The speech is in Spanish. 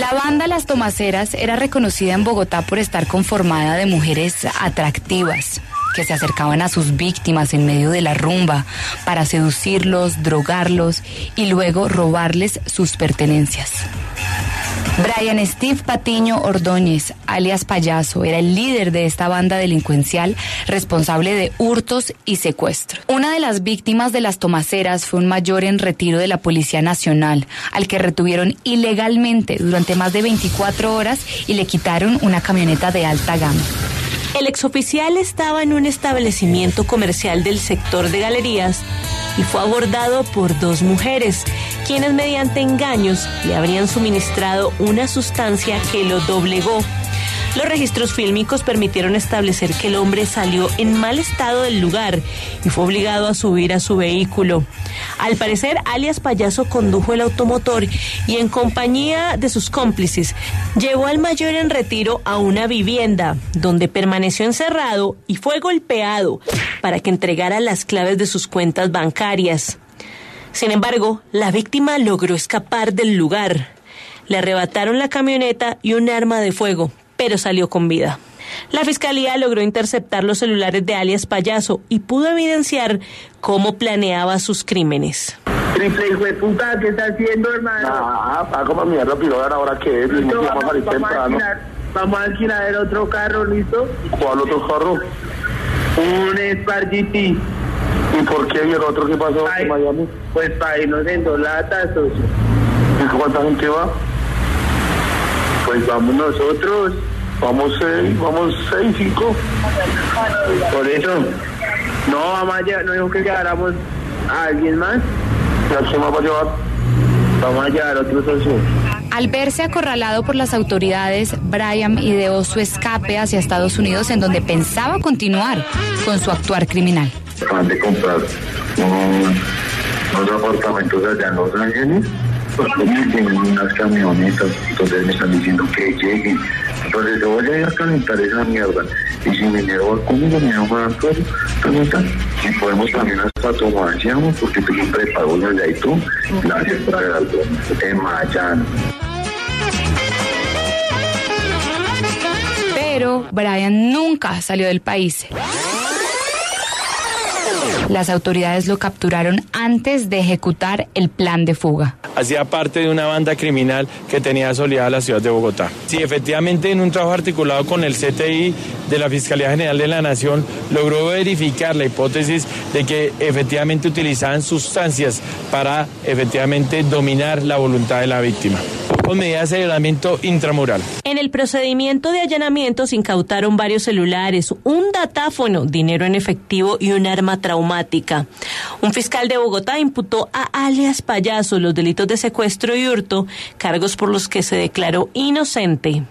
La banda Las Tomaceras era reconocida en Bogotá por estar conformada de mujeres atractivas que se acercaban a sus víctimas en medio de la rumba para seducirlos, drogarlos y luego robarles sus pertenencias. Brian Steve Patiño Ordóñez, alias Payaso, era el líder de esta banda delincuencial responsable de hurtos y secuestros. Una de las víctimas de las tomaceras fue un mayor en retiro de la Policía Nacional, al que retuvieron ilegalmente durante más de 24 horas y le quitaron una camioneta de alta gama. El exoficial estaba en un establecimiento comercial del sector de galerías y fue abordado por dos mujeres, quienes mediante engaños le habrían suministrado una sustancia que lo doblegó los registros fílmicos permitieron establecer que el hombre salió en mal estado del lugar y fue obligado a subir a su vehículo. Al parecer, alias Payaso condujo el automotor y en compañía de sus cómplices llevó al mayor en retiro a una vivienda donde permaneció encerrado y fue golpeado para que entregara las claves de sus cuentas bancarias. Sin embargo, la víctima logró escapar del lugar. Le arrebataron la camioneta y un arma de fuego, pero salió con vida. La fiscalía logró interceptar los celulares de alias Payaso y pudo evidenciar cómo planeaba sus crímenes. Triple hijo de puta, ¿qué está haciendo, hermano? Ah, ah, como mierda, pero ahora que es, Listo, vamos, vamos, a salir vamos a temprano. alquilar, vamos a alquilar el otro carro, ¿listo? ¿Cuál otro carro? Un Spark GT. ¿Y por qué? ¿Y el otro qué pasó Ay, en Miami? Pues para irnos en dos latas, socio. ¿Y cuánta gente va? Pues vamos nosotros. Vamos seis, vamos seis, cinco. Por eso. No, vamos a llevar, no dijo que lleváramos a alguien más. ¿Y a quién más va a llevar? Vamos a llevar otro socio. Al verse acorralado por las autoridades, Brian ideó su escape hacia Estados Unidos en donde pensaba continuar con su actuar criminal. De comprar un- unos apartamentos allá en Los Ángeles. Pues tienen unas camionetas, entonces me están diciendo que lleguen. Entonces yo voy a ir a calentar esa mierda. Y si mi dinero va conmigo, me va a dar todo. Pregunta. Y podemos también hasta tomar, ¿sí, porque tengo un prepago allá y tú. Algo. En Mayán. Pero Brian nunca salió del país. Las autoridades lo capturaron antes de ejecutar el plan de fuga. hacía parte de una banda criminal que tenía asolada la ciudad de Bogotá. Sí, efectivamente, en un trabajo articulado con el CTI de la Fiscalía General de la Nación, logró verificar la hipótesis de que efectivamente utilizaban sustancias para efectivamente dominar la voluntad de la víctima. Medidas de aislamiento intramural. En el procedimiento de allanamiento se incautaron varios celulares, un datáfono, dinero en efectivo y un arma traumática. Un fiscal de Bogotá imputó a alias Payaso los delitos de secuestro y hurto, cargos por los que se declaró inocente.